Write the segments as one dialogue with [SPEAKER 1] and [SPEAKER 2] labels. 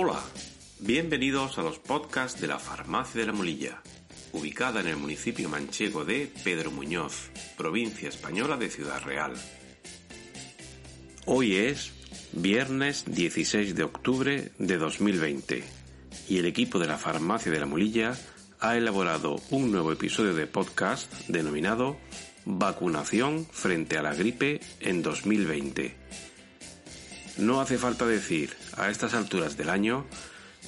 [SPEAKER 1] Hola, bienvenidos a los podcasts de la Farmacia de la Molilla, ubicada en el municipio manchego de Pedro Muñoz, provincia española de Ciudad Real. Hoy es viernes 16 de octubre de 2020 y el equipo de la Farmacia de la Molilla ha elaborado un nuevo episodio de podcast denominado Vacunación frente a la gripe en 2020. No hace falta decir a estas alturas del año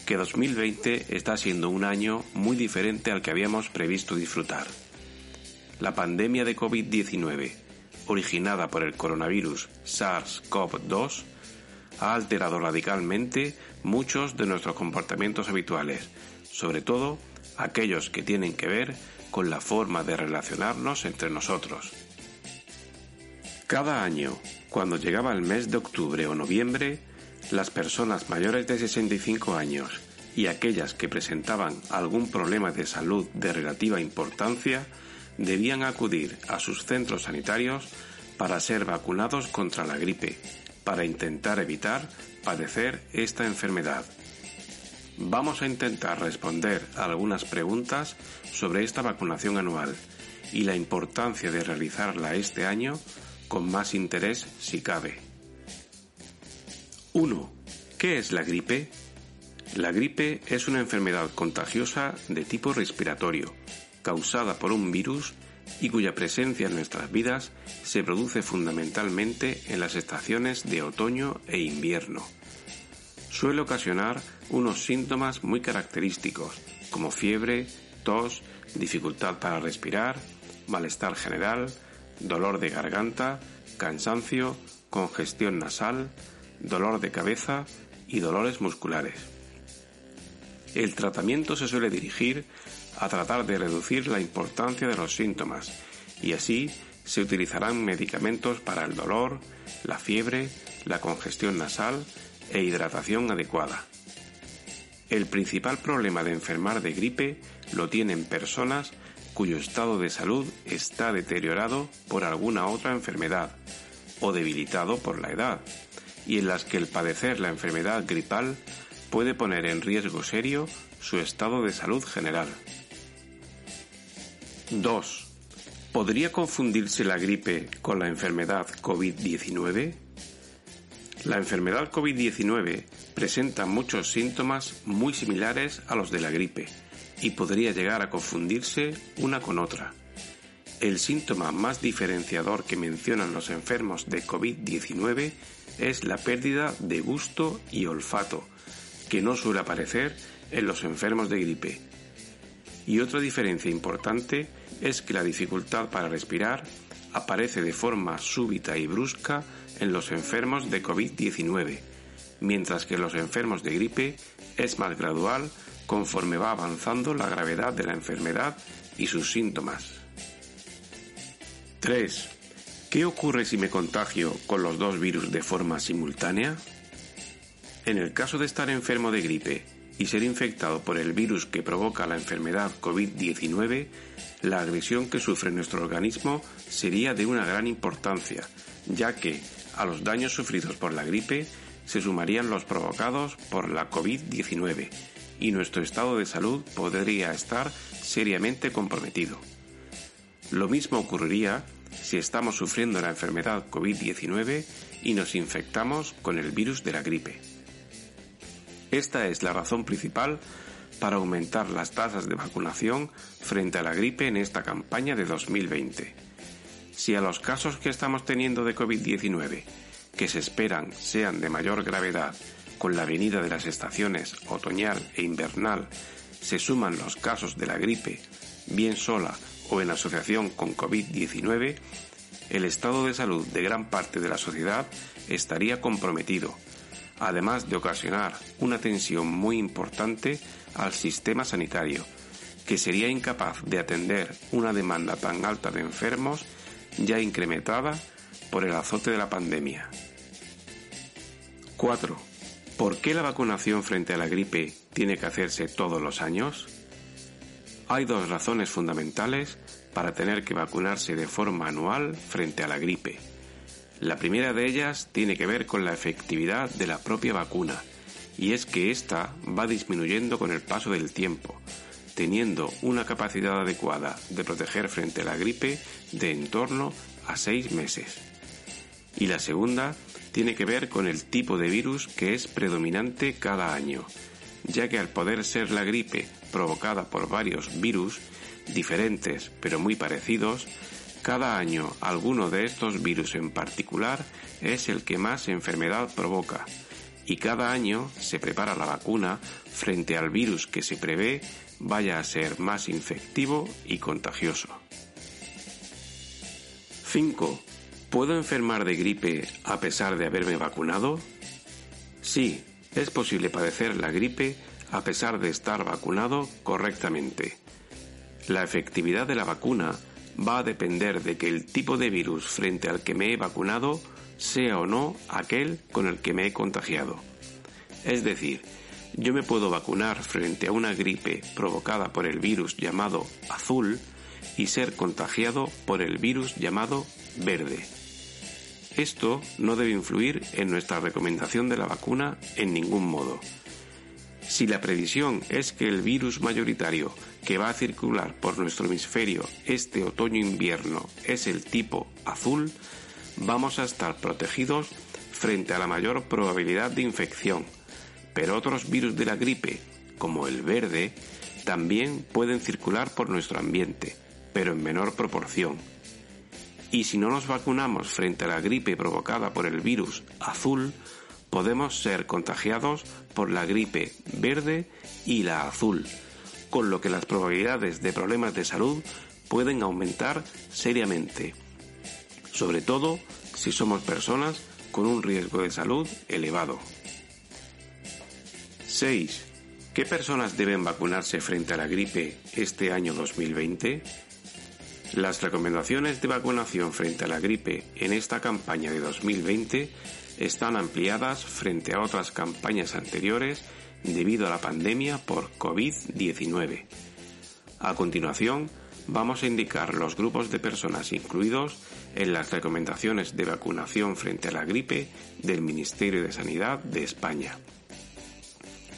[SPEAKER 1] que 2020 está siendo un año muy diferente al que habíamos previsto disfrutar. La pandemia de COVID-19, originada por el coronavirus SARS-CoV-2, ha alterado radicalmente muchos de nuestros comportamientos habituales, sobre todo aquellos que tienen que ver con la forma de relacionarnos entre nosotros. Cada año, cuando llegaba el mes de octubre o noviembre, las personas mayores de 65 años y aquellas que presentaban algún problema de salud de relativa importancia debían acudir a sus centros sanitarios para ser vacunados contra la gripe, para intentar evitar padecer esta enfermedad. Vamos a intentar responder algunas preguntas sobre esta vacunación anual y la importancia de realizarla este año con más interés si cabe. 1. ¿Qué es la gripe? La gripe es una enfermedad contagiosa de tipo respiratorio, causada por un virus y cuya presencia en nuestras vidas se produce fundamentalmente en las estaciones de otoño e invierno suele ocasionar unos síntomas muy característicos, como fiebre, tos, dificultad para respirar, malestar general, dolor de garganta, cansancio, congestión nasal, dolor de cabeza y dolores musculares. El tratamiento se suele dirigir a tratar de reducir la importancia de los síntomas y así se utilizarán medicamentos para el dolor, la fiebre, la congestión nasal e hidratación adecuada. El principal problema de enfermar de gripe lo tienen personas cuyo estado de salud está deteriorado por alguna otra enfermedad o debilitado por la edad, y en las que el padecer la enfermedad gripal puede poner en riesgo serio su estado de salud general. 2. ¿Podría confundirse la gripe con la enfermedad COVID-19? La enfermedad COVID-19 presenta muchos síntomas muy similares a los de la gripe y podría llegar a confundirse una con otra. El síntoma más diferenciador que mencionan los enfermos de COVID-19 es la pérdida de gusto y olfato, que no suele aparecer en los enfermos de gripe. Y otra diferencia importante es que la dificultad para respirar aparece de forma súbita y brusca en los enfermos de COVID-19, mientras que en los enfermos de gripe es más gradual conforme va avanzando la gravedad de la enfermedad y sus síntomas. 3. ¿Qué ocurre si me contagio con los dos virus de forma simultánea? En el caso de estar enfermo de gripe y ser infectado por el virus que provoca la enfermedad COVID-19, la agresión que sufre nuestro organismo sería de una gran importancia, ya que a los daños sufridos por la gripe se sumarían los provocados por la COVID-19 y nuestro estado de salud podría estar seriamente comprometido. Lo mismo ocurriría si estamos sufriendo la enfermedad COVID-19 y nos infectamos con el virus de la gripe. Esta es la razón principal para aumentar las tasas de vacunación frente a la gripe en esta campaña de 2020 si a los casos que estamos teniendo de COVID-19, que se esperan sean de mayor gravedad con la venida de las estaciones otoñal e invernal, se suman los casos de la gripe, bien sola o en asociación con COVID-19, el estado de salud de gran parte de la sociedad estaría comprometido, además de ocasionar una tensión muy importante al sistema sanitario, que sería incapaz de atender una demanda tan alta de enfermos ya incrementada por el azote de la pandemia. 4. ¿Por qué la vacunación frente a la gripe tiene que hacerse todos los años? Hay dos razones fundamentales para tener que vacunarse de forma anual frente a la gripe. La primera de ellas tiene que ver con la efectividad de la propia vacuna, y es que ésta va disminuyendo con el paso del tiempo, teniendo una capacidad adecuada de proteger frente a la gripe de en torno a seis meses. Y la segunda tiene que ver con el tipo de virus que es predominante cada año, ya que al poder ser la gripe provocada por varios virus, diferentes pero muy parecidos, cada año alguno de estos virus en particular es el que más enfermedad provoca y cada año se prepara la vacuna frente al virus que se prevé vaya a ser más infectivo y contagioso. 5. ¿Puedo enfermar de gripe a pesar de haberme vacunado? Sí, es posible padecer la gripe a pesar de estar vacunado correctamente. La efectividad de la vacuna va a depender de que el tipo de virus frente al que me he vacunado sea o no aquel con el que me he contagiado. Es decir, yo me puedo vacunar frente a una gripe provocada por el virus llamado azul y ser contagiado por el virus llamado verde. Esto no debe influir en nuestra recomendación de la vacuna en ningún modo. Si la previsión es que el virus mayoritario que va a circular por nuestro hemisferio este otoño-invierno es el tipo azul, vamos a estar protegidos frente a la mayor probabilidad de infección. Pero otros virus de la gripe, como el verde, también pueden circular por nuestro ambiente, pero en menor proporción. Y si no nos vacunamos frente a la gripe provocada por el virus azul, podemos ser contagiados por la gripe verde y la azul, con lo que las probabilidades de problemas de salud pueden aumentar seriamente, sobre todo si somos personas con un riesgo de salud elevado. 6. ¿Qué personas deben vacunarse frente a la gripe este año 2020? Las recomendaciones de vacunación frente a la gripe en esta campaña de 2020 están ampliadas frente a otras campañas anteriores debido a la pandemia por COVID-19. A continuación, vamos a indicar los grupos de personas incluidos en las recomendaciones de vacunación frente a la gripe del Ministerio de Sanidad de España.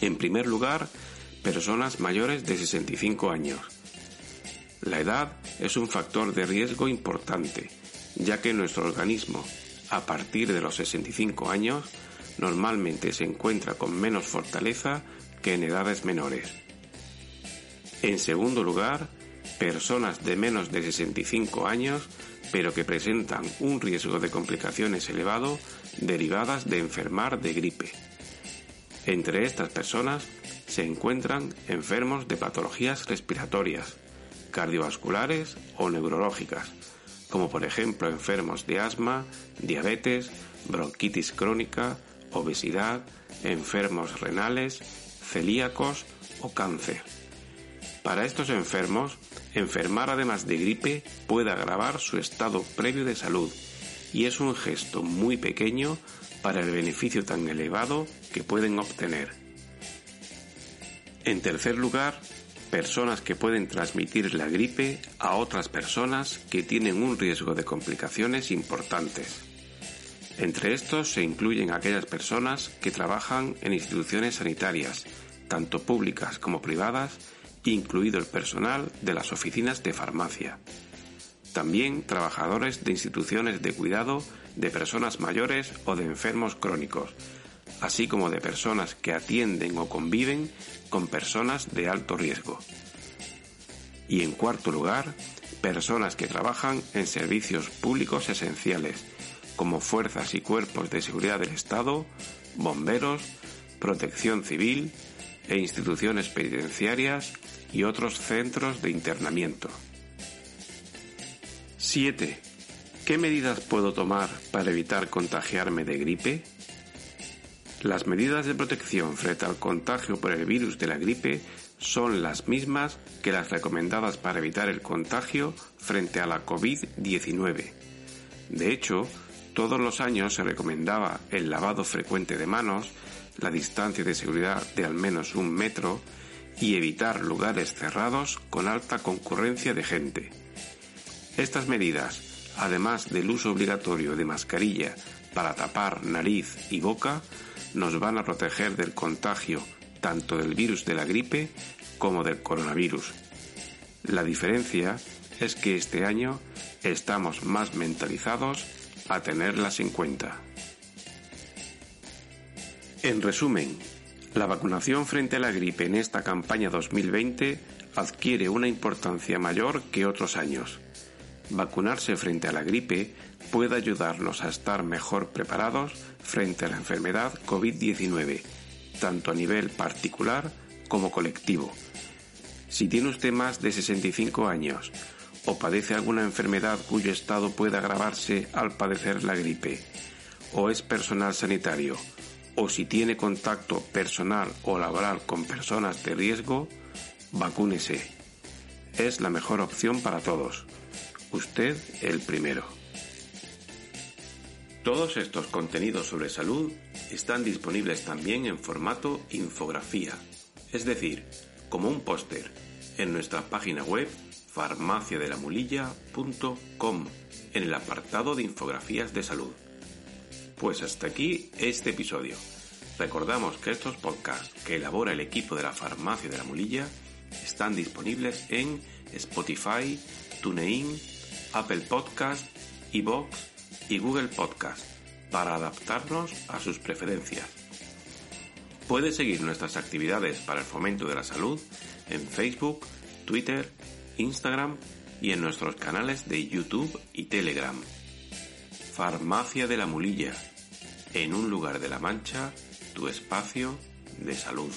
[SPEAKER 1] En primer lugar, personas mayores de 65 años. La edad es un factor de riesgo importante, ya que nuestro organismo a partir de los 65 años normalmente se encuentra con menos fortaleza que en edades menores. En segundo lugar, personas de menos de 65 años pero que presentan un riesgo de complicaciones elevado derivadas de enfermar de gripe. Entre estas personas se encuentran enfermos de patologías respiratorias, cardiovasculares o neurológicas, como por ejemplo enfermos de asma, diabetes, bronquitis crónica, obesidad, enfermos renales, celíacos o cáncer. Para estos enfermos, enfermar además de gripe puede agravar su estado previo de salud y es un gesto muy pequeño para el beneficio tan elevado que pueden obtener. En tercer lugar, personas que pueden transmitir la gripe a otras personas que tienen un riesgo de complicaciones importantes. Entre estos se incluyen aquellas personas que trabajan en instituciones sanitarias, tanto públicas como privadas, incluido el personal de las oficinas de farmacia. También trabajadores de instituciones de cuidado de personas mayores o de enfermos crónicos, así como de personas que atienden o conviven con personas de alto riesgo. Y en cuarto lugar, personas que trabajan en servicios públicos esenciales, como fuerzas y cuerpos de seguridad del Estado, bomberos, protección civil, e instituciones penitenciarias y otros centros de internamiento. 7. ¿Qué medidas puedo tomar para evitar contagiarme de gripe? Las medidas de protección frente al contagio por el virus de la gripe son las mismas que las recomendadas para evitar el contagio frente a la COVID-19. De hecho, todos los años se recomendaba el lavado frecuente de manos, la distancia de seguridad de al menos un metro y evitar lugares cerrados con alta concurrencia de gente. Estas medidas, además del uso obligatorio de mascarilla para tapar nariz y boca, nos van a proteger del contagio tanto del virus de la gripe como del coronavirus. La diferencia es que este año estamos más mentalizados a tenerlas en cuenta. En resumen, la vacunación frente a la gripe en esta campaña 2020 adquiere una importancia mayor que otros años. Vacunarse frente a la gripe puede ayudarnos a estar mejor preparados frente a la enfermedad COVID-19, tanto a nivel particular como colectivo. Si tiene usted más de 65 años o padece alguna enfermedad cuyo estado pueda agravarse al padecer la gripe, o es personal sanitario, o si tiene contacto personal o laboral con personas de riesgo, vacúnese. Es la mejor opción para todos. Usted el primero. Todos estos contenidos sobre salud están disponibles también en formato infografía, es decir, como un póster, en nuestra página web farmaciadelamulilla.com en el apartado de infografías de salud. Pues hasta aquí este episodio. Recordamos que estos podcasts que elabora el equipo de la Farmacia de la Mulilla están disponibles en Spotify, TuneIn, Apple Podcast, iVoox y Google Podcast para adaptarnos a sus preferencias. Puede seguir nuestras actividades para el fomento de la salud en Facebook, Twitter, Instagram y en nuestros canales de YouTube y Telegram. Farmacia de la Mulilla. En un lugar de la Mancha, tu espacio de salud.